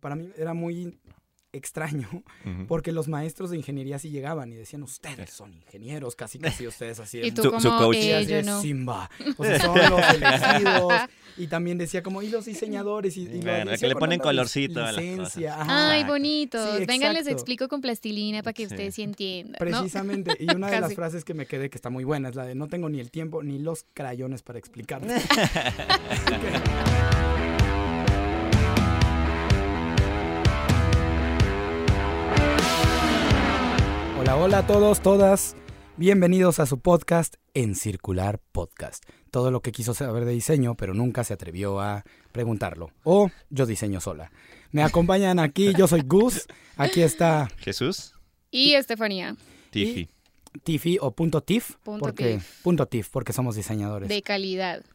Para mí era muy extraño porque los maestros de ingeniería sí llegaban y decían, ustedes son ingenieros, casi casi ustedes así. Y tú Su- como, su coach. y eh, así yo es, no. Simba. O sea, son los elegidos. Y también decía como, y los diseñadores. Y, y que le ponen colorcito a las cosas. ajá. Ay, Exacto. bonito. Sí, Vengan, les explico con plastilina para que Sí. ustedes sí entiendan. ¿no? Precisamente, y una de las frases que me quedé que está muy buena es la de no tengo ni el tiempo ni los crayones para explicarte. Hola, hola a todos, todas. Bienvenidos a su podcast en Circular Podcast. Todo lo que quiso saber de diseño, pero nunca se atrevió a preguntarlo. O yo diseño sola. Me acompañan aquí, yo soy Gus. Aquí está Jesús, Y Estefanía, Tiffy. Tiffy o punto .tif, Punto porque tif. punto .tif porque somos diseñadores de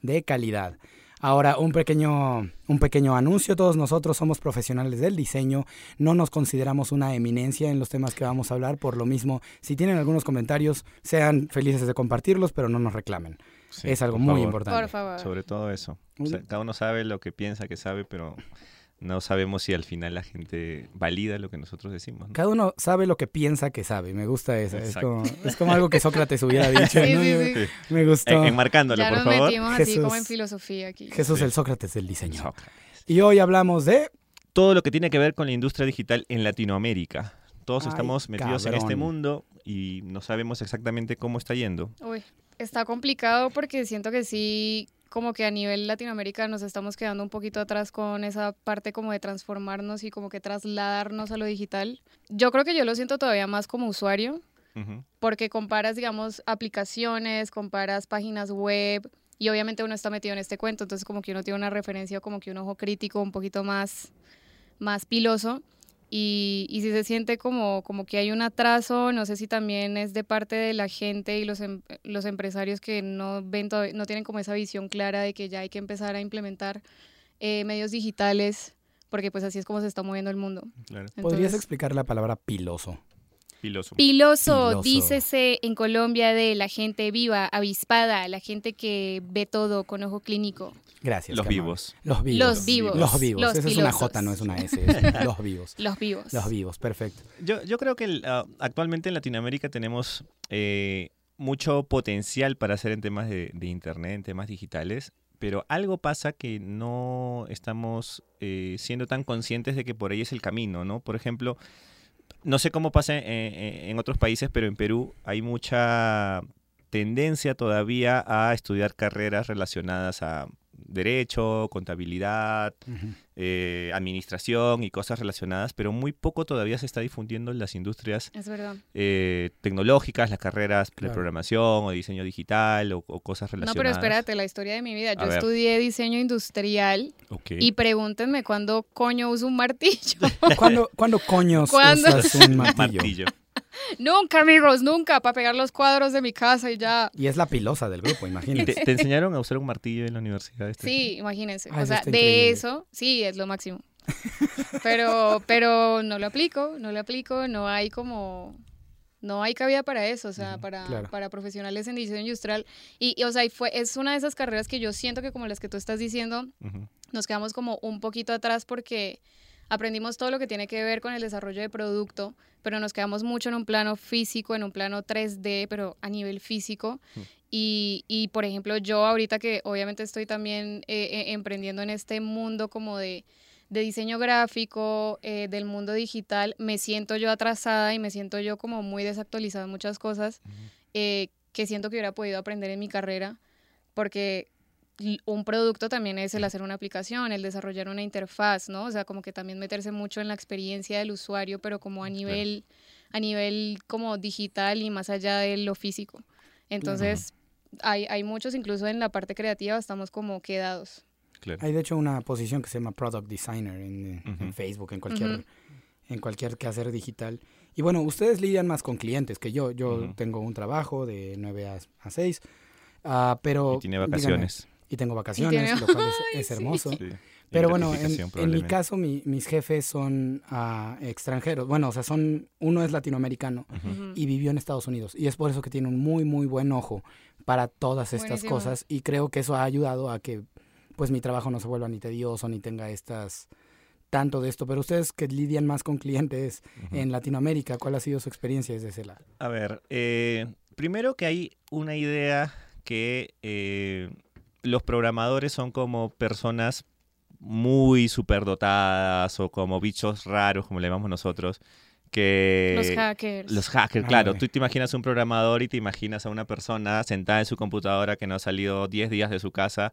de, calidad. Ahora, un pequeño, un pequeño anuncio. Todos nosotros somos profesionales del diseño. No nos consideramos una eminencia en los temas que vamos a hablar. Por lo mismo, si tienen algunos comentarios, sean felices de compartirlos, pero no nos reclamen. Sí, es algo por muy favor. importante. Por favor. Sobre todo eso. O sea, cada uno sabe lo que piensa que sabe, pero no sabemos si al final la gente valida lo que nosotros decimos. ¿no? Cada uno sabe lo que piensa que sabe. Me gusta eso. Es como, es como algo que Sócrates hubiera dicho. Sí, ¿no? sí, sí. Sí. Me gustó. En- enmarcándolo, Ya por nos favor. metimos así como en Jesús. filosofía aquí. Jesús, Sí. el Sócrates del diseño. Sócrates. Y hoy hablamos de Todo lo que tiene que ver con la industria digital en Latinoamérica. Todos Ay, estamos metidos en este mundo y no sabemos exactamente cómo está yendo. Uy, está complicado porque siento que sí, como que a nivel Latinoamérica nos estamos quedando un poquito atrás con esa parte como de transformarnos y como que trasladarnos a lo digital. Yo creo que yo lo siento todavía más como usuario, porque comparas, digamos, aplicaciones, comparas páginas web y obviamente uno está metido en este cuento, entonces como que uno tiene una referencia, como que un ojo crítico un poquito más, más piloso y, y si se siente como, como que hay un atraso, no sé si también es de parte de la gente y los, em- los empresarios que no, ven todavía- no tienen como esa visión clara de que ya hay que empezar a implementar eh, medios digitales, porque pues así es como se está moviendo el mundo. Claro. ¿Podrías explicar la palabra piloso? Piloso. Piloso, Piloso. dícese en Colombia de la gente viva, avispada, la gente que ve todo con ojo clínico. Gracias. Los vivos. Los vivos. Los vivos. Los vivos. Los Esa es una. J, no es una S. es los vivos. Los vivos. Los vivos, perfecto. Yo, yo creo que ah, actualmente en Latinoamérica tenemos eh, mucho potencial para hacer en temas de, de Internet, en temas digitales, pero algo pasa que no estamos eh, siendo tan conscientes de que por ahí es el camino, ¿no? Por ejemplo, no sé cómo pasa en, en- otros países, pero en Perú hay mucha tendencia todavía a estudiar carreras relacionadas a derecho, contabilidad, eh, administración y cosas relacionadas, pero muy poco todavía se está difundiendo en las industrias Es verdad. eh, tecnológicas, las carreras de Claro. programación o diseño digital o, o cosas No, relacionadas. pero espérate, la historia de mi vida. A Yo ver. estudié diseño industrial y pregúntenme cuándo coño uso un martillo. ¿Cuándo, ¿cuándo coños ¿Cuándo? usas un martillo? Martillo. Nunca, amigos, nunca, para pegar los cuadros de mi casa y ya. Y es la pilosa del grupo, ¿Y imagínate. te, te enseñaron a usar un martillo en la universidad? este? Sí, imagínense. O eso sea, de increíble. eso, sí, es lo máximo. Pero, pero no lo aplico, no lo aplico, no hay como, no hay cabida para eso, o sea, para, claro. para profesionales en diseño industrial. Y, y, o sea, y fue, es una de esas carreras que yo siento que como las que tú estás diciendo, nos quedamos como un poquito atrás porque aprendimos todo lo que tiene que ver con el desarrollo de producto, pero nos quedamos mucho en un plano físico, en un plano 3D, pero a nivel físico. Mm. Y, y, por ejemplo, yo ahorita que obviamente estoy también eh, eh, emprendiendo en este mundo como de, de diseño gráfico, eh, del mundo digital, me siento yo atrasada y me siento yo como muy desactualizada en muchas cosas eh, que siento que hubiera podido aprender en mi carrera, porque un producto también es el hacer una aplicación, el desarrollar una interfaz, ¿no? O sea, como que también meterse mucho en la experiencia del usuario, pero como a nivel, a nivel como digital y más allá de lo físico. Entonces, hay, hay muchos, incluso en la parte creativa, estamos como quedados. Claro. Hay de hecho una posición que se llama Product Designer en. Facebook, en cualquier, en cualquier quehacer digital. Y bueno, ustedes lidian más con clientes que yo. Yo tengo un trabajo de 9 a, a 6, ah, pero... Y tiene díganme, vacaciones. Y tengo vacaciones, tiene- lo cual es, Ay, es sí. hermoso. Sí. Pero bueno, en, mi caso mi- mis jefes son ah, extranjeros. Bueno, o sea, son uno es latinoamericano y vivió en Estados Unidos. Y es por eso que tiene un muy, muy buen ojo para todas estas Buenísimo. cosas. Y creo que eso ha ayudado a que pues mi trabajo no se vuelva ni tedioso ni tenga estas tanto de esto, pero ustedes que lidian más con clientes en Latinoamérica, ¿cuál ha sido su experiencia desde ese lado? A ver, eh, primero que hay una idea que eh, los programadores son como personas muy superdotadas o como bichos raros, como le llamamos nosotros, que... Los hackers. Los hackers, Ah, claro. ok. Tú te imaginas un programador y te imaginas a una persona sentada en su computadora que no ha salido 10 días de su casa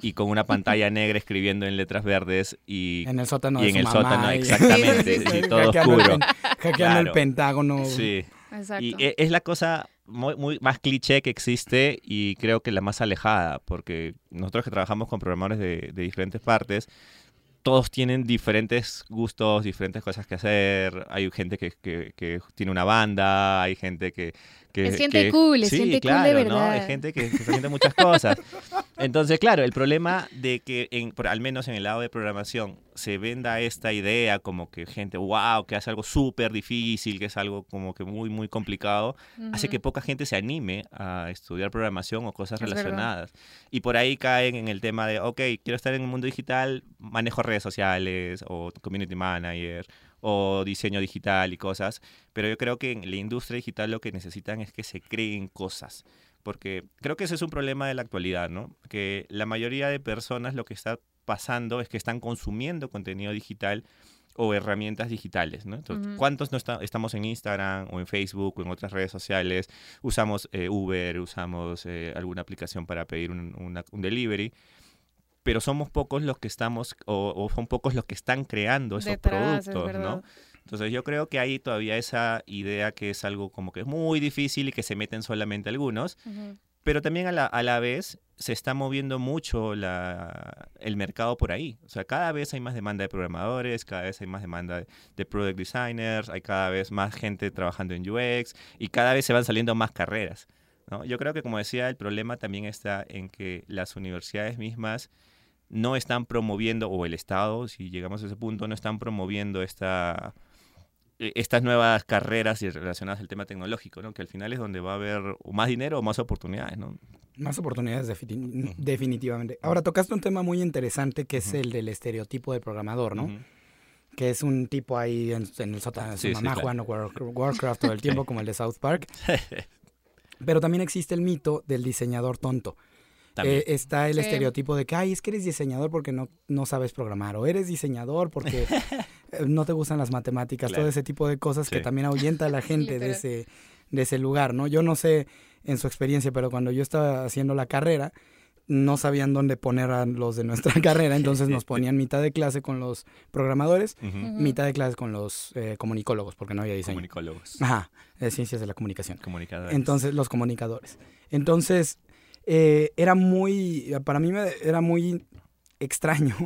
y con una pantalla negra escribiendo en letras verdes y... En el sótano y de en su el mamá sótano, y- exactamente, Sí, sí, y todo hackeando el oscuro. pen- hackeando el pentágono. Sí. Exacto. Y e- es la cosa muy, muy más cliché que existe y creo que la más alejada, porque nosotros que trabajamos con programadores de, de diferentes partes, todos tienen diferentes gustos, diferentes cosas que hacer. Hay gente que, que- que tiene una banda, hay gente que... que- Es gente que- cool, es sí, gente cool de claro, ¿no? verdad. Hay gente que, que está haciendo muchas cosas. Entonces, claro, el problema de que, en- por- al menos en el lado de programación, se venda esta idea como que gente, wow, que hace algo súper difícil, que es algo como que muy, muy complicado, hace que poca gente se anime a estudiar programación o cosas Es verdad. relacionadas. Y por ahí caen en el tema de, ok, quiero estar en el mundo digital, manejo redes sociales o community manager o diseño digital y cosas, pero yo creo que en la industria digital lo que necesitan es que se creen cosas. Porque creo que ese es un problema de la actualidad, ¿no? Que la mayoría de personas lo que está pasando es que están consumiendo contenido digital o herramientas digitales, ¿no? Entonces. ¿cuántos no está- estamos en Instagram o en Facebook o en otras redes sociales? Usamos eh, Uber, usamos eh, alguna aplicación para pedir un, una- un delivery, pero somos pocos los que estamos, o, o son pocos los que están creando esos Detrás, productos. Entonces yo creo que hay todavía esa idea que es algo como que es muy difícil y que se meten solamente algunos, Ujú. pero también a la, a la vez se está moviendo mucho la, el mercado por ahí. O sea, cada vez hay más demanda de programadores, cada vez hay más demanda de, de product designers, hay cada vez más gente trabajando en UX y cada vez se van saliendo más carreras. ¿no? Yo creo que, como decía, el problema también está en que las universidades mismas no están promoviendo, o el Estado, si llegamos a ese punto, no están promoviendo esta, eh, estas nuevas carreras relacionadas al tema tecnológico, ¿no? que al final es donde va a haber más dinero o más oportunidades. ¿no? Más oportunidades defini- definitivamente. Ahora tocaste un tema muy interesante que es el del estereotipo del programador, ¿no? Que es un tipo ahí en, en el sótano de su Sí, sí, mamá claro. jugando War- Warcraft todo el tiempo como el de South Park. Pero también existe el mito del diseñador tonto. Eh, está el Sí. estereotipo de que, ay, es que eres diseñador porque no, no sabes programar, o eres diseñador porque eh, no te gustan las matemáticas, Claro. todo ese tipo de cosas que también ahuyenta a la gente de ese, de ese lugar, ¿no? Yo no sé en su experiencia, pero cuando yo estaba haciendo la carrera, no sabían dónde poner a los de nuestra carrera, entonces nos ponían mitad de clase con los programadores, mitad de clase con los eh, comunicólogos, porque no había diseño. Comunicólogos. Ajá, de ciencias de la comunicación. Comunicadores. Entonces, los comunicadores. Entonces, eh, era muy, para mí me- era muy extraño,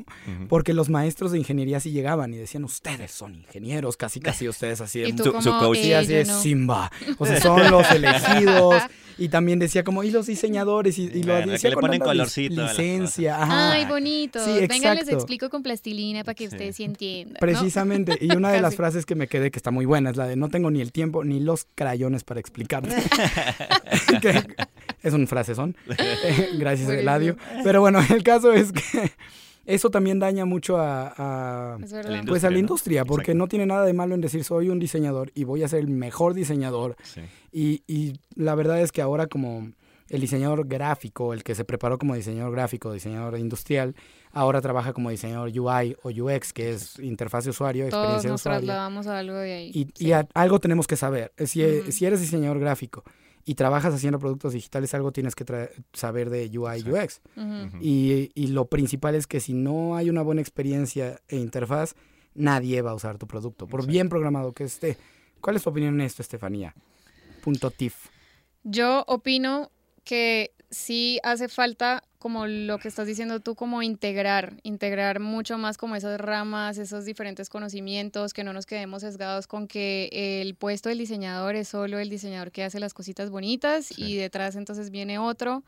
porque los maestros de ingeniería sí llegaban y decían, ustedes son ingenieros, casi casi ustedes así de... Y tú Su- su coach. eh, Sí, así yo es, no. Simba. O sea, son los elegidos. Y también decía como, y los diseñadores, y, y lo Bueno, decía que le con ponen lic- colorcito licencia. Ajá. Ay, bonito. Sí, Venga, les explico con plastilina para que Sí. ustedes sí entiendan. ¿no? Precisamente, y una de las frases que me quedé que está muy buena es la de no tengo ni el tiempo ni los crayones para explicarte. Que es un frasezón. Gracias. Eladio. Pero bueno, el caso es que eso también daña mucho a, pues a la Industria, porque Exacto. no tiene nada de malo en decir soy un diseñador y voy a ser el mejor diseñador. Sí. Y, y la verdad es que ahora como el diseñador gráfico, el que se preparó como diseñador gráfico, diseñador industrial, ahora trabaja como diseñador UI o UX, que es interfaz de usuario, Todos experiencia de nos usuario. trasladamos a algo de ahí. Y, Sí. y a- algo tenemos que saber. Si eres diseñador gráfico y trabajas haciendo productos digitales, algo tienes que saber de UI Sí. UX. Y, y lo principal es que si no hay una buena experiencia e interfaz, nadie va a usar tu producto, por Exacto. bien programado que esté. ¿Cuál es tu opinión en esto, Estefanía? Punto TIF. Yo opino que sí hace falta, como lo que estás diciendo tú, como integrar, integrar mucho más como esas ramas, esos diferentes conocimientos, que no nos quedemos sesgados con que el puesto del diseñador es solo el diseñador que hace las cositas bonitas Sí. y detrás entonces viene otro,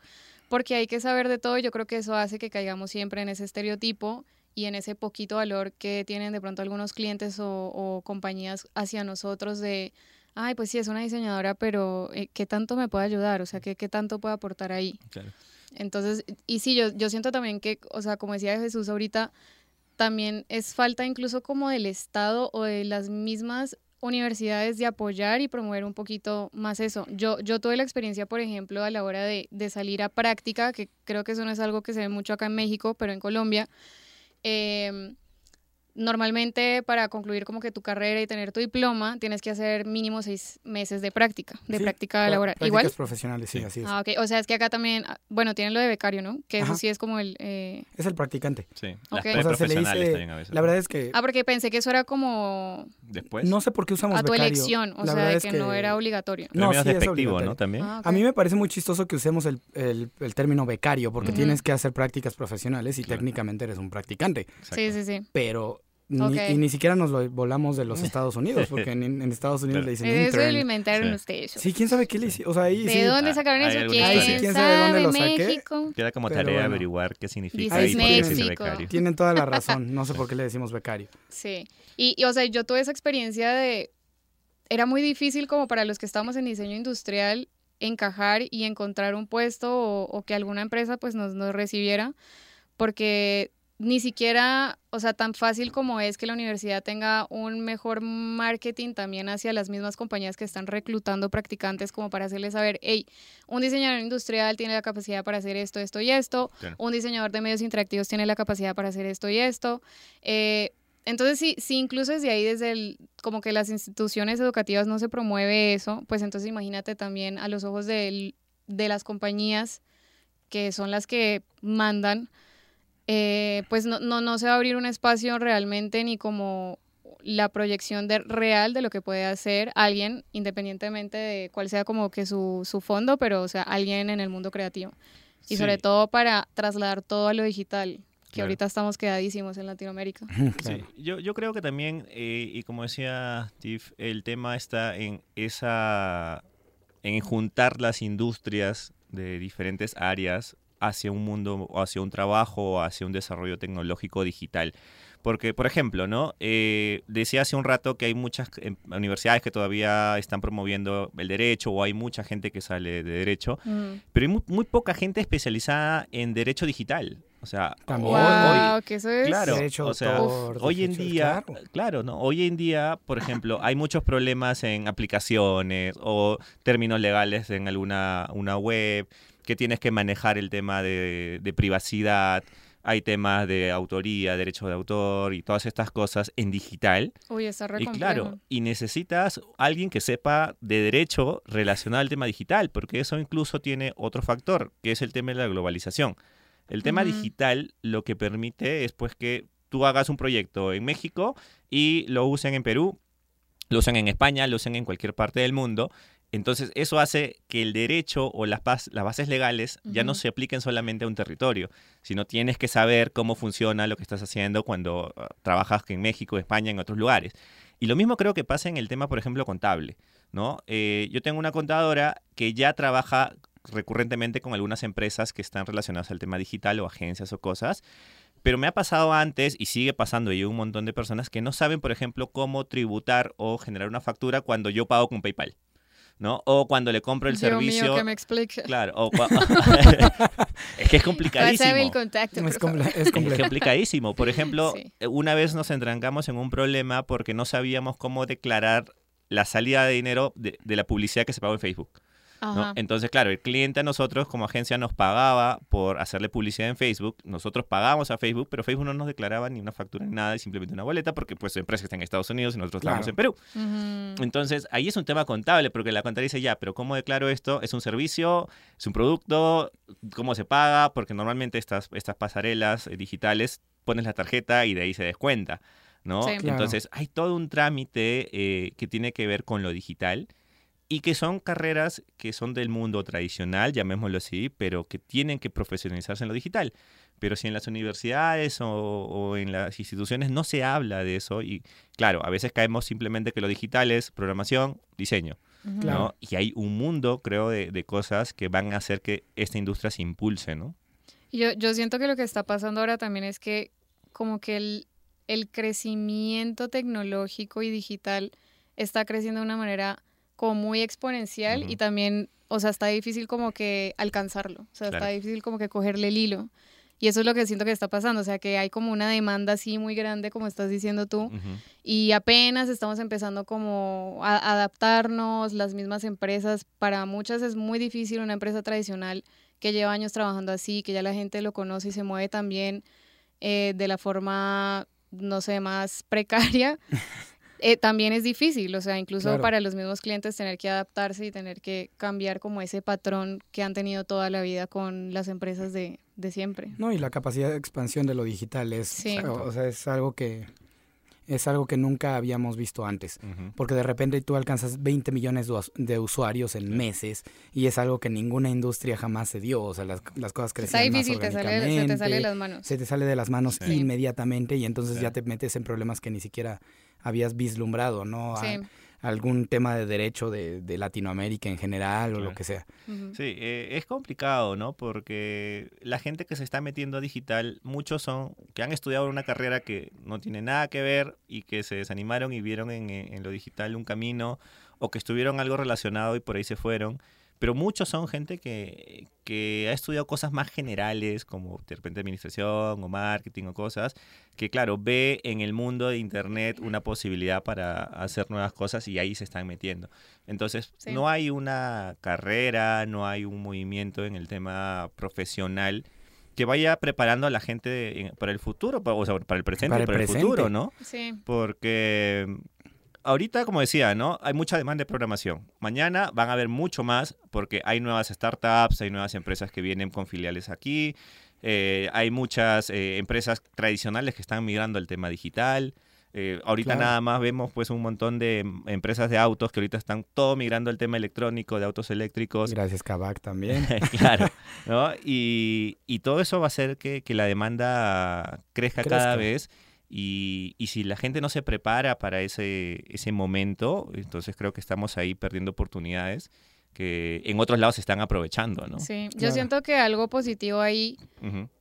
porque hay que saber de todo y yo creo que eso hace que caigamos siempre en ese estereotipo y en ese poquito valor que tienen de pronto algunos clientes o, o compañías hacia nosotros de ay, pues sí, es una diseñadora, pero eh, ¿qué tanto me puede ayudar? O sea, ¿qué, qué tanto puede aportar ahí? Claro. Entonces, y sí, yo, yo siento también que, o sea, como decía Jesús ahorita, también es falta incluso como del Estado o de las mismas universidades de apoyar y promover un poquito más eso. Yo, yo tuve la experiencia, por ejemplo, a la hora de, de salir a práctica, que creo que eso no es algo que se ve mucho acá en México, pero en Colombia. Eh, normalmente para concluir como que tu carrera y tener tu diploma tienes que hacer mínimo seis meses de práctica, de Sí, práctica laboral. Prácticas Igual. profesionales, sí, así es. Ah, ok. O sea, es que acá también, ah, bueno, tienen lo de becario, ¿no? Que eso Ajá. sí es como el... eh, Es el practicante. Sí, Ok. las O sea, se le preprofesionales dice- también a veces. La verdad es que Ah, porque pensé que eso era como Después. no sé por qué usamos a tu becario. elección, o La sea, verdad de es que, no era obligatorio. No, sí es despectivo, obligatorio. ¿no? También. Ah. A mí me parece muy chistoso que usemos el, el- el término becario porque tienes que hacer prácticas profesionales y Claro. técnicamente eres un practicante. Exacto. Sí, sí, sí. Pero ni, Ok. y ni siquiera nos lo volamos de los Estados Unidos porque en, en Estados Unidos le dicen Eso intern. lo inventaron Sí. ustedes. Sí, quién sabe qué le hicieron. O sea, ahí ¿De sí. dónde Ah, sacaron eso? ¿Quién. Ahí sí, quién sabe de dónde lo saqué. México? Queda como tarea bueno. averiguar qué significa y por qué se dice México. becario. Tienen toda la razón. No sé por qué le decimos becario. Sí. Y, y, o sea, yo tuve esa experiencia de... Era muy difícil como para los que estamos en diseño industrial encajar y encontrar un puesto o, o que alguna empresa pues nos, nos recibiera porque ni siquiera, o sea, tan fácil como es que la universidad tenga un mejor marketing también hacia las mismas compañías que están reclutando practicantes como para hacerles saber, hey, un diseñador industrial tiene la capacidad para hacer esto, esto y esto, un diseñador de medios interactivos tiene la capacidad para hacer esto y esto. Eh, entonces, sí, sí, incluso desde ahí, desde el, como que las instituciones educativas no se promueve eso, pues entonces imagínate también a los ojos del- de las compañías que son las que mandan, eh, pues no, no, no se va a abrir un espacio realmente ni como la proyección de, real de lo que puede hacer alguien, independientemente de cuál sea como que su, su fondo, pero o sea, alguien en el mundo creativo. Y Sí. sobre todo para trasladar todo a lo digital, que Claro. ahorita estamos quedadísimos en Latinoamérica. Claro. Sí, yo, yo creo que también, eh, y como decía Steve, el tema está en esa, en juntar las industrias de diferentes áreas hacia un mundo, o hacia un trabajo, o hacia un desarrollo tecnológico digital. Porque, por ejemplo, ¿no? Eh, decía hace un rato que hay muchas em, universidades que todavía están promoviendo el derecho, o hay mucha gente que sale de derecho, Mm. pero hay muy, muy poca gente especializada en derecho digital. O sea, También. hoy- hoy- que eso es... Claro, Derecho o sea, autor, hoy en día, claro. claro. ¿no? Hoy en día, por ejemplo, hay muchos problemas en aplicaciones o términos legales en alguna una web, que tienes que manejar el tema de, de privacidad, hay temas de autoría, derecho de autor y todas estas cosas en digital. Uy, re Y claro, y necesitas alguien que sepa de derecho relacionado al tema digital, porque eso incluso tiene otro factor, que es el tema de la globalización. El tema digital lo que permite es pues que tú hagas un proyecto en México y lo usen en Perú, lo usen en España, lo usen en cualquier parte del mundo. Entonces eso hace que el derecho o las, bas- las bases legales ya no se apliquen solamente a un territorio, sino tienes que saber cómo funciona lo que estás haciendo cuando ah, trabajas en México, España, en otros lugares. Y lo mismo creo que pasa en el tema, por ejemplo, contable. ¿no? Eh, yo tengo una contadora que ya trabaja recurrentemente con algunas empresas que están relacionadas al tema digital o agencias o cosas. Pero me ha pasado antes y sigue pasando y hay un montón de personas que no saben, por ejemplo, cómo tributar o generar una factura cuando yo pago con PayPal, ¿no? O cuando le compro el Dios servicio. mío, que me explique. Claro, o es que es complicadísimo. Pásame el contacto, Es, complicadísimo. Por ejemplo, Sí. una vez nos entrancamos en un problema porque no sabíamos cómo declarar la salida de dinero de, de la publicidad que se pagó en Facebook. Entonces, claro, el cliente a nosotros como agencia nos pagaba por hacerle publicidad en Facebook. Nosotros pagábamos a Facebook, pero Facebook no nos declaraba ni una factura ni nada, y simplemente una boleta porque pues su empresa está en Estados Unidos y nosotros Claro. estamos en Perú. Entonces, ahí es un tema contable, porque la contabilidad dice, ya, pero ¿cómo declaro esto? ¿Es un servicio? ¿Es un producto? ¿Cómo se paga? Porque normalmente estas, estas pasarelas eh, digitales pones la tarjeta y de ahí se descuenta, ¿no? Sí. Claro. Entonces, hay todo un trámite eh, que tiene que ver con lo digital y que son carreras que son del mundo tradicional, llamémoslo así, pero que tienen que profesionalizarse en lo digital. Pero si en las universidades o, o en las instituciones no se habla de eso, y claro, a veces caemos simplemente que lo digital es programación, diseño. ¿no? Y hay un mundo, creo, de, de cosas que van a hacer que esta industria se impulse, ¿no? Yo, yo siento que lo que está pasando ahora también es que como que el, el crecimiento tecnológico y digital está creciendo de una manera como muy exponencial Ujú. y también, o sea, está difícil como que alcanzarlo, o sea, está Claro. difícil como que cogerle el hilo. Y eso es lo que siento que está pasando, o sea, que hay como una demanda así muy grande, como estás diciendo tú, Ujú. y apenas estamos empezando como a adaptarnos, las mismas empresas, para muchas es muy difícil una empresa tradicional que lleva años trabajando así, que ya la gente lo conoce y se mueve también eh, de la forma, no sé, más precaria. eh, también es difícil, o sea, incluso Claro. para los mismos clientes tener que adaptarse y tener que cambiar como ese patrón que han tenido toda la vida con las empresas de, de siempre. No, y la capacidad de expansión de lo digital es, Sí. o, o sea, es algo que es algo que nunca habíamos visto antes. Porque de repente tú alcanzas 20 millones de us- de usuarios en meses y es algo que ninguna industria jamás se dio. O sea, las, las cosas Está crecían más te sale, se te sale de las manos. se te sale de las manos Sí. inmediatamente y entonces Sí. ya te metes en problemas que ni siquiera habías vislumbrado, ¿no? A- Sí. algún tema de derecho de, de Latinoamérica en general o lo que sea. Sí, eh, es complicado, ¿no? Porque la gente que se está metiendo a digital, muchos son que han estudiado una carrera que no tiene nada que ver y que se desanimaron y vieron en, en lo digital un camino o que estuvieron algo relacionado y por ahí se fueron. Pero muchos son gente que, que ha estudiado cosas más generales, como de repente administración o marketing o cosas, que claro, ve en el mundo de Internet una posibilidad para hacer nuevas cosas y ahí se están metiendo. Entonces, Sí. no hay una carrera, no hay un movimiento en el tema profesional que vaya preparando a la gente en- para el futuro, pa- o sea, para el presente Para y el para el futuro, ¿no? Sí. Porque ahorita, como decía, ¿no? Hay mucha demanda de programación. Mañana van a haber mucho más porque hay nuevas startups, hay nuevas empresas que vienen con filiales aquí, eh, hay muchas eh, empresas tradicionales que están migrando al tema digital. Eh, ahorita Claro. nada más vemos pues un montón de mm, empresas de autos que ahorita están todo migrando al tema electrónico, de autos eléctricos. Gracias, Kavak, también. claro, ¿no? Y, y todo eso va a hacer que, que la demanda crezca, cada vez. Y, y si la gente no se prepara para ese, ese momento, entonces creo que estamos ahí perdiendo oportunidades que en otros lados se están aprovechando, ¿no? Sí, yo Claro. siento que algo positivo ahí,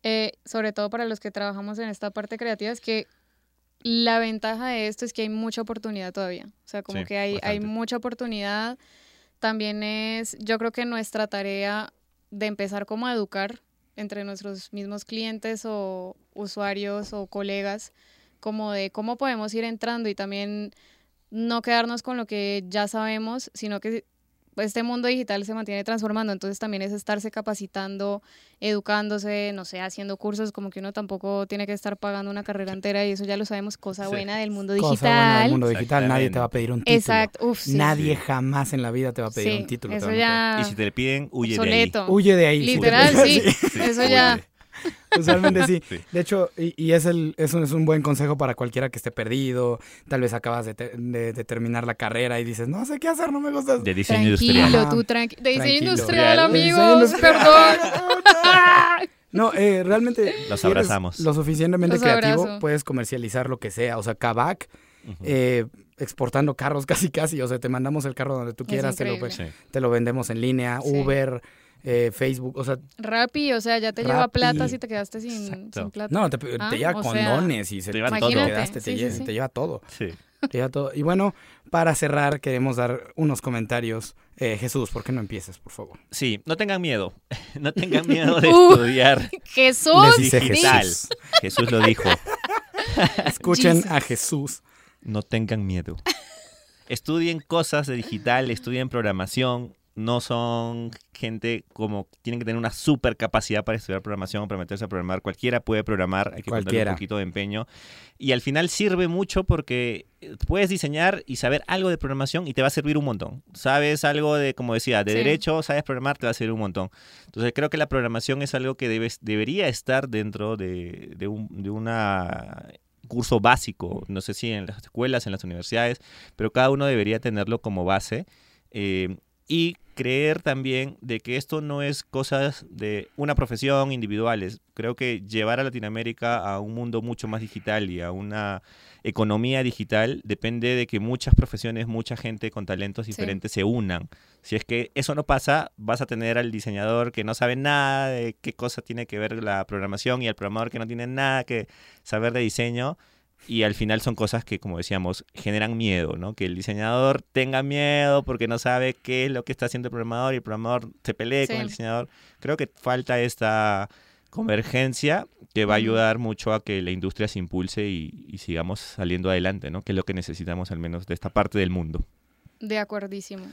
eh, sobre todo para los que trabajamos en esta parte creativa, es que la ventaja de esto es que hay mucha oportunidad todavía. O sea, como Sí, que hay, hay mucha oportunidad. También es, yo creo que nuestra tarea de empezar como a educar entre nuestros mismos clientes o usuarios o colegas, como de cómo podemos ir entrando y también no quedarnos con lo que ya sabemos, sino que este mundo digital se mantiene transformando, entonces también es estarse capacitando, educándose, no sé, haciendo cursos, como que uno tampoco tiene que estar pagando una carrera entera y eso ya lo sabemos, cosa Sí. buena del mundo Cosa digital. buena del mundo digital, nadie te va a pedir un título. Exacto, uf, sí. Nadie Sí. jamás en la vida te va a pedir Sí, un título. eso ya Y si te le piden, huye obsoleto. pedir. Huye de ahí. Literal, sí. de ahí. Eso ya. Usualmente sí. Sí. De hecho, y, y es, el, es, un, es un buen consejo para cualquiera que esté perdido. Tal vez acabas de, te- de- de terminar la carrera y dices, no sé qué hacer, no me gusta. De diseño industrial. Tranquilo, Ajá. tú tranquilo. De diseño Tranquilo. industrial, amigos, industrial. perdón. No, eh, realmente. Los si eres abrazamos. Lo suficientemente Los creativo, abrazo. puedes comercializar lo que sea. O sea, Kavak, eh, exportando carros casi casi. O sea, te mandamos el carro donde tú quieras, te lo. Sí. te lo vendemos en línea, Sí. Uber, eh, Facebook. O sea, Rappi, o sea, ya te lleva plata si te quedaste sin, plata. no, te, te Ah, lleva o sea, condones y se te lleva te todo. quedaste, te, Sí, sí, lle- sí. te lleva todo. Sí. te lleva todo. Y bueno, para cerrar, queremos dar unos comentarios. Eh, Jesús, ¿por qué no empiezas, por favor? Sí, no tengan miedo. No tengan miedo de Uh. estudiar Jesús. Digital. Jesús. Jesús lo dijo. Escuchen Jesus. a Jesús. No tengan miedo. Estudien cosas de digital, estudien programación. No son gente como tienen que tener una super capacidad para estudiar programación o para meterse a programar. Cualquiera puede programar, hay que ponerle Cualquiera. un poquito de empeño. Y al final sirve mucho porque eh, puedes diseñar y saber algo de programación y te va a servir un montón. Sabes algo de, como decía, de Sí. derecho, sabes programar, te va a servir un montón. Entonces creo que la programación es algo que debes, debería estar dentro de, de un de una curso básico, no sé si en las escuelas, en las universidades, pero cada uno debería tenerlo como base. eh, y creer también de que esto no es cosas de una profesión individuales. Creo que llevar a Latinoamérica a un mundo mucho más digital y a una economía digital depende de que muchas profesiones, mucha gente con talentos Sí. diferentes se unan. Si es que eso no pasa, vas a tener al diseñador que no sabe nada de qué cosa tiene que ver la programación y al programador que no tiene nada que saber de diseño. Y al final son cosas que, como decíamos, generan miedo, ¿no? Que el diseñador tenga miedo porque no sabe qué es lo que está haciendo el programador y el programador se pelee con el diseñador. Creo que falta esta convergencia que va a ayudar mucho a que la industria se impulse y, y sigamos saliendo adelante, ¿no? Que es lo que necesitamos al menos de esta parte del mundo. De acuerdísimo.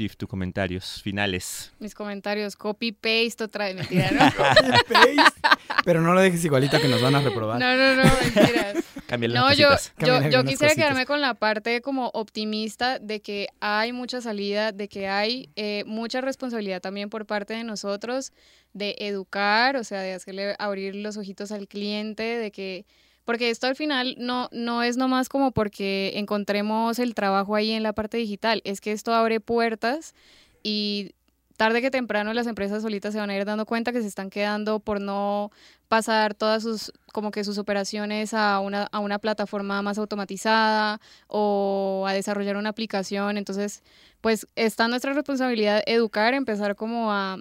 Tiff, tus comentarios finales. Mis comentarios, copy paste otra vez, mentira, ¿no? Pero no lo dejes igualita que nos van a reprobar. No, no, no, mentiras. No, yo, yo, yo quisiera cositas. quedarme con la parte como optimista de que hay mucha salida, de que hay eh, mucha responsabilidad también por parte de nosotros de educar, o sea, de hacerle abrir los ojitos al cliente, de que porque esto al final no, no es nomás como porque encontremos el trabajo ahí en la parte digital, es que esto abre puertas y tarde que temprano las empresas solitas se van a ir dando cuenta que se están quedando por no pasar todas sus como que sus operaciones a una, a una plataforma más automatizada o a desarrollar una aplicación. Entonces, pues está nuestra responsabilidad educar, empezar como a,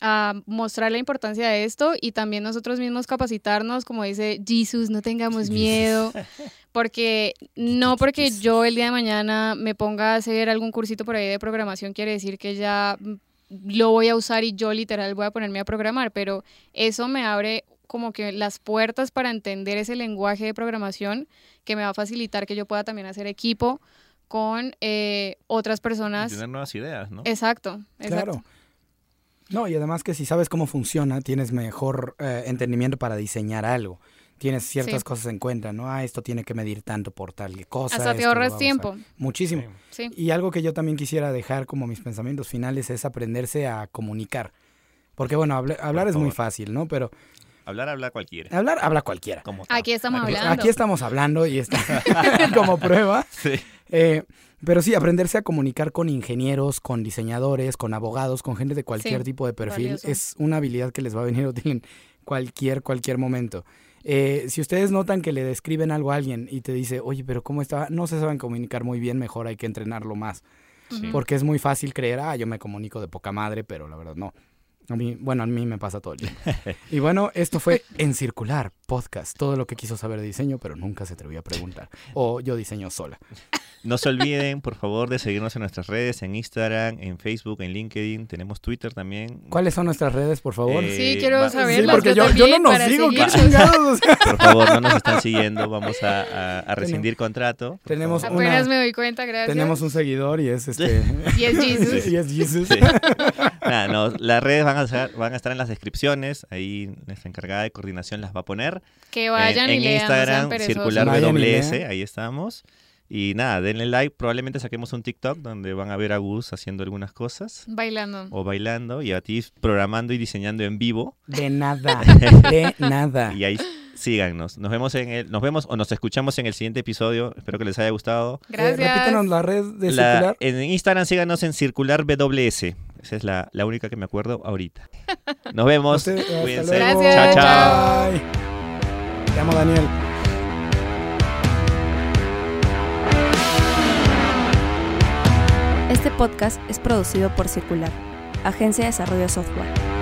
a mostrar la importancia de esto y también nosotros mismos capacitarnos, como dice Jesus, no tengamos miedo, porque no porque yo el día de mañana me ponga a hacer algún cursito por ahí de programación quiere decir que ya mm, lo voy a usar y yo literal voy a ponerme a programar, pero eso me abre como que las puertas para entender ese lenguaje de programación que me va a facilitar que yo pueda también hacer equipo con eh, otras Y personas. tener nuevas ideas, ¿no? Exacto, exacto. Claro. No, y además que si sabes cómo funciona, tienes mejor eh, entendimiento para diseñar algo. Tienes ciertas Sí. cosas en cuenta, ¿no? Ah, esto tiene que medir tanto por tal cosa. Hasta te ahorras tiempo. Muchísimo. Sí. Y algo que yo también quisiera dejar como mis pensamientos finales es aprenderse a comunicar. Porque bueno, habla- hablar es muy fácil, ¿no? Pero Hablar, habla cualquiera. hablar habla cualquiera. Como Aquí estamos Aquí- hablando. Aquí estamos hablando y está como prueba. Sí. Eh, pero sí, aprenderse a comunicar con ingenieros, con diseñadores, con abogados, con gente de cualquier Sí, tipo de perfil, valioso. es una habilidad que les va a venir útil en cualquier, cualquier momento. Eh, si ustedes notan que le describen algo a alguien y te dice, oye, pero ¿cómo estaba? No se saben comunicar muy bien, mejor hay que entrenarlo más. Sí. Porque es muy fácil creer, ah, yo me comunico de poca madre, pero la verdad no. A mí, bueno, a mí me pasa todo el tiempo. Y bueno, esto fue En Circular Podcast. Todo lo que quiso saber de diseño, pero nunca se atrevió a preguntar. O yo diseño sola. No se olviden, por favor, de seguirnos en nuestras redes, en Instagram, en Facebook, en LinkedIn. Tenemos Twitter también. ¿Cuáles son nuestras redes, por favor? Eh, Sí, quiero saber Sí, porque yo, yo no nos digo, qué chingados. Por favor, no nos están siguiendo. Vamos a, a- a rescindir contrato. por Tenemos favor. Apenas una- me doy cuenta, gracias. Tenemos un seguidor y es este. Y es Jesus. y es Jesus. Sí. Nada, no, las redes van a, estar, van a estar en las descripciones. Ahí nuestra encargada de coordinación las va a poner. Que vayan en, y en lean, no sean Instagram, perezosos. circular WS, ahí estamos. Y nada, denle like. Probablemente saquemos un TikTok donde van a ver a Gus haciendo algunas cosas. Bailando. O bailando y a ti programando y diseñando en vivo. De nada. De nada. Y ahí síganos. Nos vemos en el, nos vemos o nos escuchamos en el siguiente episodio. Espero que les haya gustado. Eh, Gracias. repítanos la red de La- circular. en Instagram síganos en circular WS. Esa es la, la única que me acuerdo ahorita. Nos vemos. Cuídense. Gracias, Chao, chao. Bye. Te amo, Daniel. Este podcast es producido por Circular, Agencia de Desarrollo Software.